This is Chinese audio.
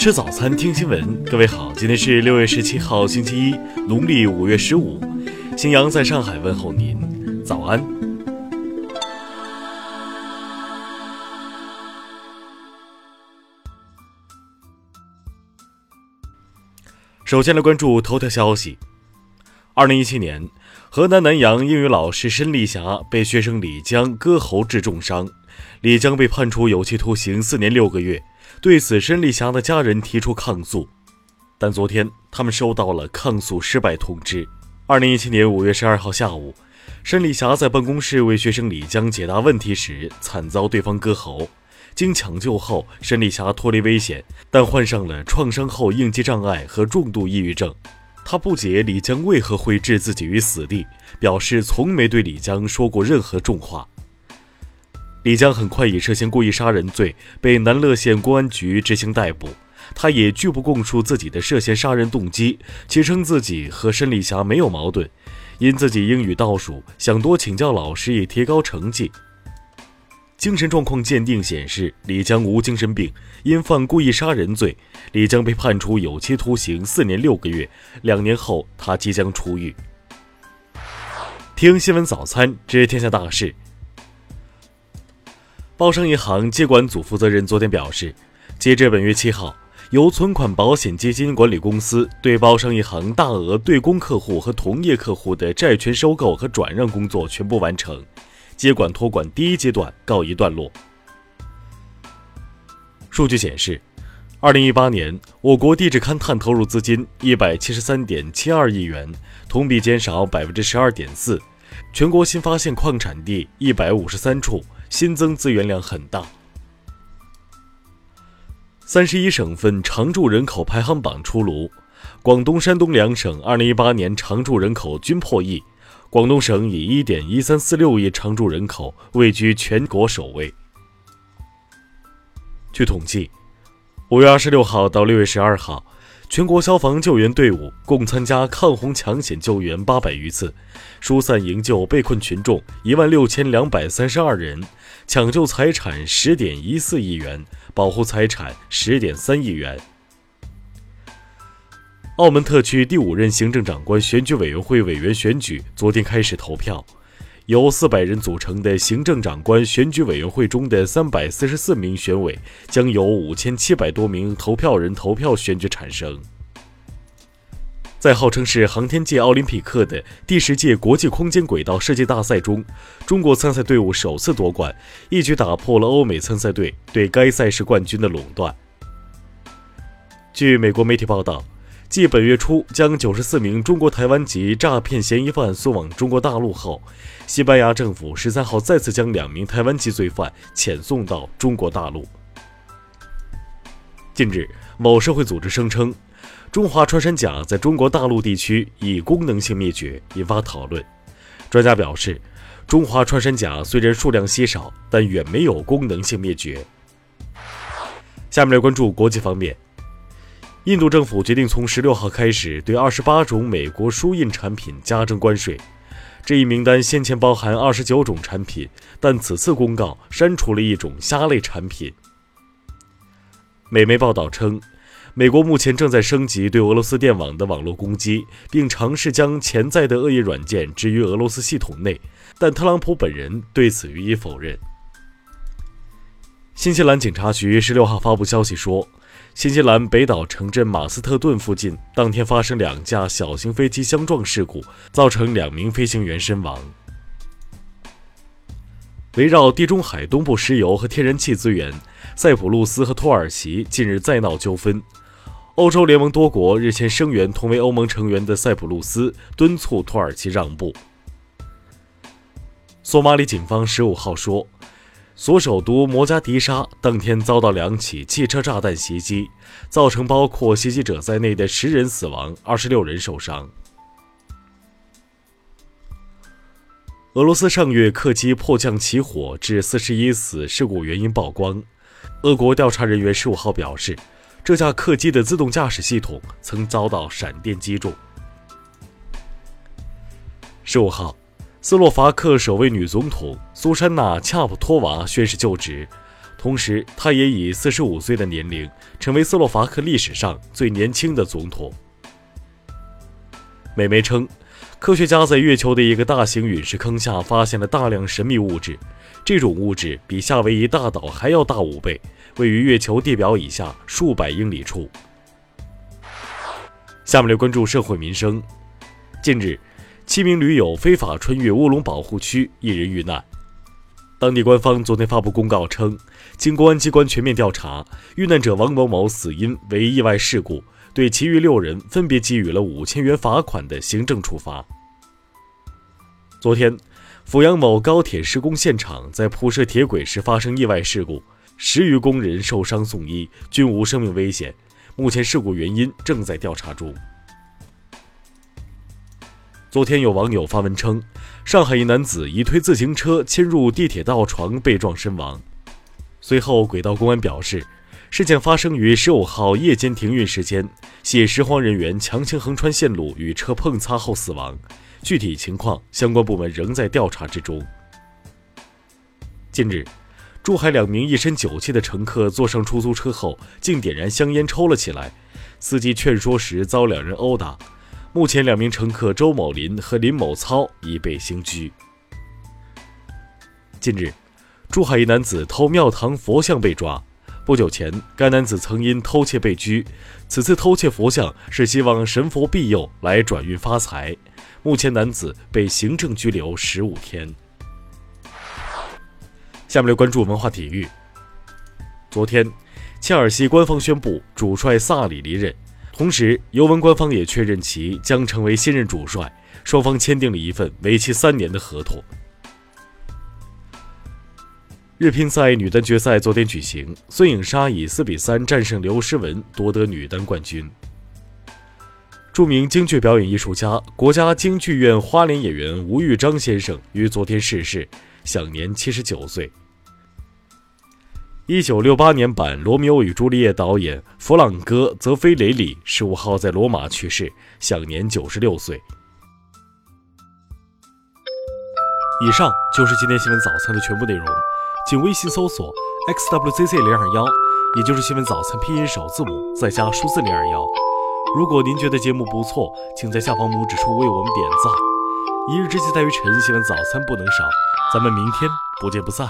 吃早餐，听新闻。各位好，今天是六月十七号，星期一，农历五月十五。新阳在上海问候您，早安。首先来关注头条消息。二零一七年，河南南阳英语老师申丽霞被学生李江割喉致重伤，李江被判处有期徒刑四年六个月。对此，申丽霞的家人提出抗诉，但昨天他们收到了抗诉失败通知。二零一七年五月十二号下午，申丽霞在办公室为学生李江解答问题时，惨遭对方割喉。经抢救后，申丽霞脱离危险，但患上了创伤后应激障碍和重度抑郁症。他不解李江为何会置自己于死地，表示从没对李江说过任何重话。李江很快以涉嫌故意杀人罪被南乐县公安局执行逮捕。他也拒不供述自己的涉嫌杀人动机，其称自己和申丽霞没有矛盾，因自己英语倒数，想多请教老师以提高成绩。精神状况鉴定显示，李江无精神病，因犯故意杀人罪，李江被判处有期徒刑四年六个月。两年后，他即将出狱。听新闻早餐知天下大事。包商银行接管组负责人昨天表示，截至本月七号，由存款保险基金管理公司对包商银行大额对公客户和同业客户的债权收购和转让工作全部完成，接管托管第一阶段告一段落。数据显示，二零一八年我国地质勘探投入资金一百七十三点七二亿元，同比减少百分之十二点四，全国新发现矿产地一百五十三处。新增资源量很大。三十一省份常住人口排行榜出炉，广东、山东两省二零一八年常住人口均破亿，广东省以一点一三四六亿常住人口位居全国首位。据统计，五月二十六号到六月十二号。全国消防救援队伍共参加抗洪抢险救援八百余次，疏散营救被困群众一万六千两百三十二人，抢救财产十点一四亿元，保护财产十点三亿元。澳门特区第五任行政长官选举委员会委员选举昨天开始投票。由四百人组成的行政长官选举委员会中的三百四十四名选委，将由五千七百多名投票人投票选举产生。在号称是航天界奥林匹克的第十届国际空间轨道设计大赛中，中国参赛队伍首次夺冠，一举打破了欧美参赛队对该赛事冠军的垄断。据美国媒体报道。继本月初将九十四名中国台湾籍诈骗嫌疑犯送往中国大陆后，西班牙政府十三号再次将两名台湾籍罪犯遣送到中国大陆。近日，某社会组织声称，中华穿山甲在中国大陆地区已功能性灭绝，引发讨论。专家表示，中华穿山甲虽然数量稀少，但远没有功能性灭绝。下面来关注国际方面。印度政府决定从十六号开始对二十八种美国输印产品加征关税。这一名单先前包含二十九种产品，但此次公告删除了一种虾类产品。美媒报道称，美国目前正在升级对俄罗斯电网的网络攻击，并尝试将潜在的恶意软件置于俄罗斯系统内，但特朗普本人对此予以否认。新西兰警察局十六号发布消息说。新西兰北岛城镇马斯特顿附近当天发生两架小型飞机相撞事故，造成两名飞行员身亡。围绕地中海东部石油和天然气资源，塞浦路斯和土耳其近日再闹纠纷。欧洲联盟多国日前声援同为欧盟成员的塞浦路斯，敦促土耳其让步。索马里警方十五号说。所首都摩加迪沙当天遭到两起汽车炸弹袭击，造成包括袭击者在内的十人死亡，二十六人受伤。俄罗斯上月客机迫降起火，致四十一死，事故原因曝光。俄国调查人员十五号表示，这架客机的自动驾驶系统曾遭到闪电击中。十五号。斯洛伐克首位女总统苏珊娜·恰普托娃宣誓就职，同时，她也以四十五岁的年龄成为斯洛伐克历史上最年轻的总统。美媒称，科学家在月球的一个大型陨石坑下发现了大量神秘物质，这种物质比夏威夷大岛还要大五倍，位于月球地表以下数百英里处。下面来关注社会民生。近日，七名驴友非法穿越乌龙保护区，一人遇难。当地官方昨天发布公告称，经公安机关全面调查，遇难者王某某死因为意外事故，对其余六人分别给予了五千元罚款的行政处罚。昨天，阜阳某高铁施工现场在铺设铁轨时发生意外事故，十余工人受伤送医，均无生命危险。目前事故原因正在调查中。昨天有网友发文称，上海一男子以推自行车侵入地铁道床被撞身亡。随后，轨道公安表示，事件发生于十五号夜间停运时间，系拾荒人员强行横穿线路与车碰擦后死亡。具体情况，相关部门仍在调查之中。近日，珠海两名一身酒气的乘客坐上出租车后，竟点燃香烟抽了起来，司机劝说时遭两人殴打。目前，两名乘客周某林和林某操已被刑拘。近日，珠海一男子偷庙堂佛像被抓。不久前，该男子曾因偷窃被拘，此次偷窃佛像是希望神佛庇佑来转运发财。目前，男子被行政拘留十五天。下面来关注文化体育。昨天，切尔西官方宣布主帅萨里离任。同时，尤文官方也确认其将成为新任主帅，双方签订了一份为期三年的合同。日乒赛女单决赛昨天举行，孙颖莎以四比三战胜刘诗雯，夺得女单冠军。著名京剧表演艺术家、国家京剧院花脸演员吴玉章先生于昨天逝世，享年七十九岁。一九六八年版《罗密欧与朱丽叶》导演弗朗哥·泽菲雷里十五号在罗马去世，享年九十六岁。以上就是今天新闻早餐的全部内容，请微信搜索 xwzc 零二幺，也就是新闻早餐拼音首字母再加数字零二幺。如果您觉得节目不错，请在下方拇指处为我们点赞。一日之计在于晨，新闻早餐不能少，咱们明天不见不散。